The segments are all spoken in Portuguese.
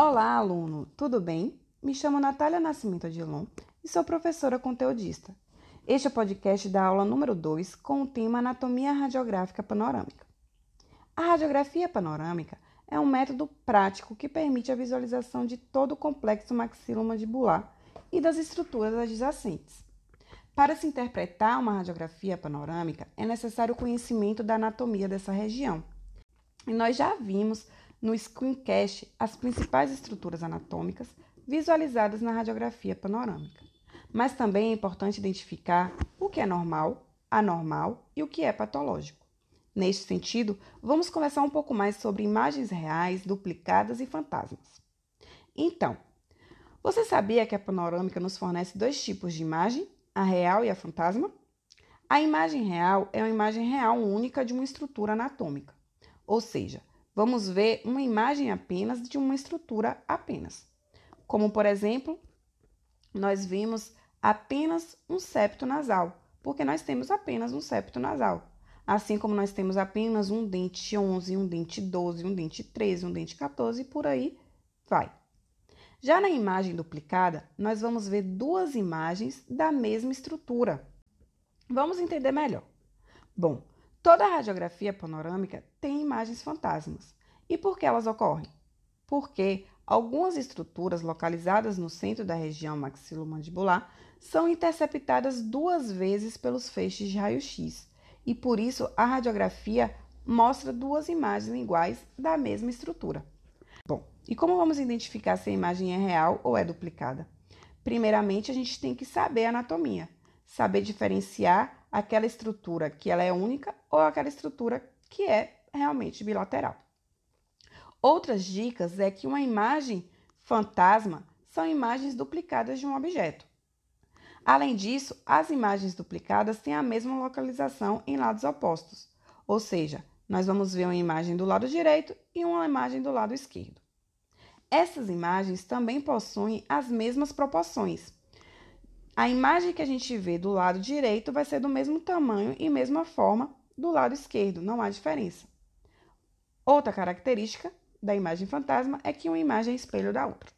Olá, aluno, tudo bem? Me chamo Natália Nascimento Adilon e sou professora conteudista. Este é o podcast da aula número 2 com o tema Anatomia Radiográfica Panorâmica. A radiografia panorâmica é um método prático que permite a visualização de todo o complexo maxilomandibular e das estruturas adjacentes. Para se interpretar uma radiografia panorâmica, é necessário o conhecimento da anatomia dessa região. E nós já vimos no screencast as principais estruturas anatômicas visualizadas na radiografia panorâmica. Mas também é importante identificar o que é normal, anormal e o que é patológico. Neste sentido, vamos conversar um pouco mais sobre imagens reais, duplicadas e fantasmas. Então, você sabia que a panorâmica nos fornece dois tipos de imagem, a real e a fantasma? A imagem real é uma imagem real única de uma estrutura anatômica, ou seja, vamos ver uma imagem apenas de uma estrutura apenas. Como, por exemplo, nós vimos apenas um septo nasal, porque nós temos apenas um septo nasal. Assim como nós temos apenas um dente 11, um dente 12, um dente 13, um dente 14 e por aí vai. Já na imagem duplicada, nós vamos ver duas imagens da mesma estrutura. Vamos entender melhor. Bom, Toda radiografia panorâmica tem imagens fantasmas. E por que elas ocorrem? Porque algumas estruturas localizadas no centro da região maxilomandibular são interceptadas duas vezes pelos feixes de raio-x, e por isso a radiografia mostra duas imagens iguais da mesma estrutura. Bom, e como vamos identificar se a imagem é real ou é duplicada? Primeiramente, a gente tem que saber a anatomia, saber diferenciar aquela estrutura que ela é única ou aquela estrutura que é realmente bilateral. Outras dicas é que uma imagem fantasma são imagens duplicadas de um objeto. Além disso, as imagens duplicadas têm a mesma localização em lados opostos, ou seja, nós vamos ver uma imagem do lado direito e uma imagem do lado esquerdo. Essas imagens também possuem as mesmas proporções, a imagem que a gente vê do lado direito vai ser do mesmo tamanho e mesma forma do lado esquerdo, não há diferença. Outra característica da imagem fantasma é que uma imagem é espelho da outra.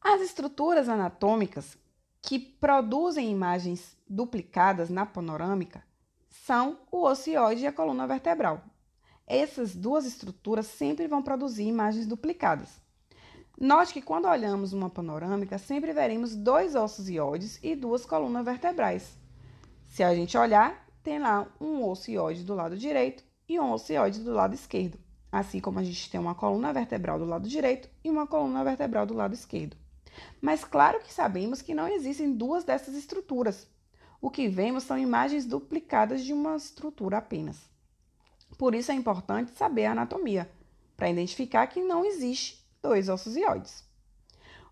As estruturas anatômicas que produzem imagens duplicadas na panorâmica são o ocioide e a coluna vertebral. Essas duas estruturas sempre vão produzir imagens duplicadas. Note que quando olhamos uma panorâmica, sempre veremos dois ossos ióides e duas colunas vertebrais. Se a gente olhar, tem lá um osso ióide do lado direito e um osso ióide do lado esquerdo, assim como a gente tem uma coluna vertebral do lado direito e uma coluna vertebral do lado esquerdo. Mas claro que sabemos que não existem duas dessas estruturas. O que vemos são imagens duplicadas de uma estrutura apenas. Por isso é importante saber a anatomia, para identificar que não existe dois ossos ióides.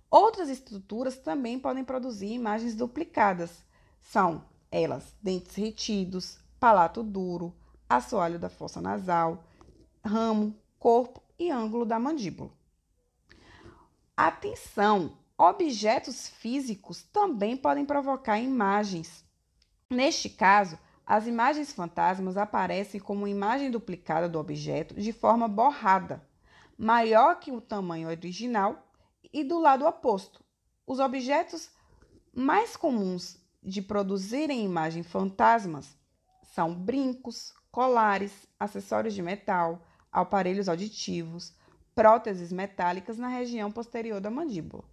Outras estruturas também podem produzir imagens duplicadas. São elas dentes retidos, palato duro, assoalho da fossa nasal, ramo, corpo e ângulo da mandíbula. Atenção! Objetos físicos também podem provocar imagens. Neste caso, as imagens fantasmas aparecem como imagem duplicada do objeto de forma borrada maior que o tamanho original, e do lado oposto. Os objetos mais comuns de produzirem imagem fantasmas são brincos, colares, acessórios de metal, aparelhos auditivos, próteses metálicas na região posterior da mandíbula.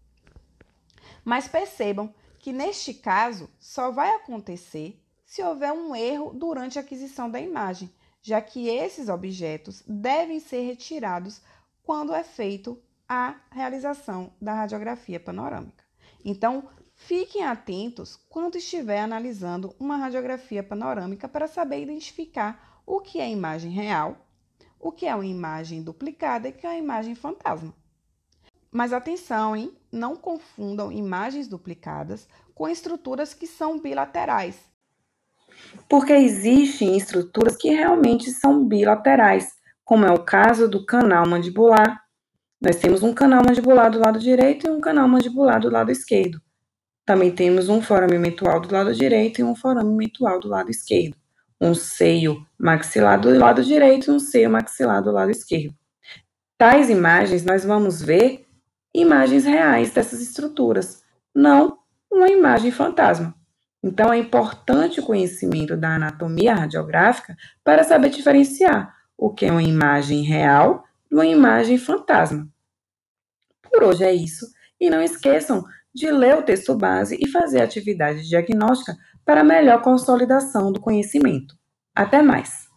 Mas percebam que neste caso só vai acontecer se houver um erro durante a aquisição da imagem, já que esses objetos devem ser retirados quando é feito a realização da radiografia panorâmica. Então, fiquem atentos quando estiver analisando uma radiografia panorâmica para saber identificar o que é imagem real, o que é uma imagem duplicada e o que é uma imagem fantasma. Mas atenção, hein? Não confundam imagens duplicadas com estruturas que são bilaterais. Porque existem estruturas que realmente são bilaterais, como é o caso do canal mandibular. Nós temos um canal mandibular do lado direito e um canal mandibular do lado esquerdo. Também temos um forame mentual do lado direito e um forame mentual do lado esquerdo. Um seio maxilar do lado direito e um seio maxilar do lado esquerdo. tais imagens nós vamos ver imagens reais dessas estruturas, não uma imagem fantasma. Então, é importante o conhecimento da anatomia radiográfica para saber diferenciar o que é uma imagem real de uma imagem fantasma. Por hoje é isso, e não esqueçam de ler o texto base e fazer atividade diagnóstica para melhor consolidação do conhecimento. Até mais!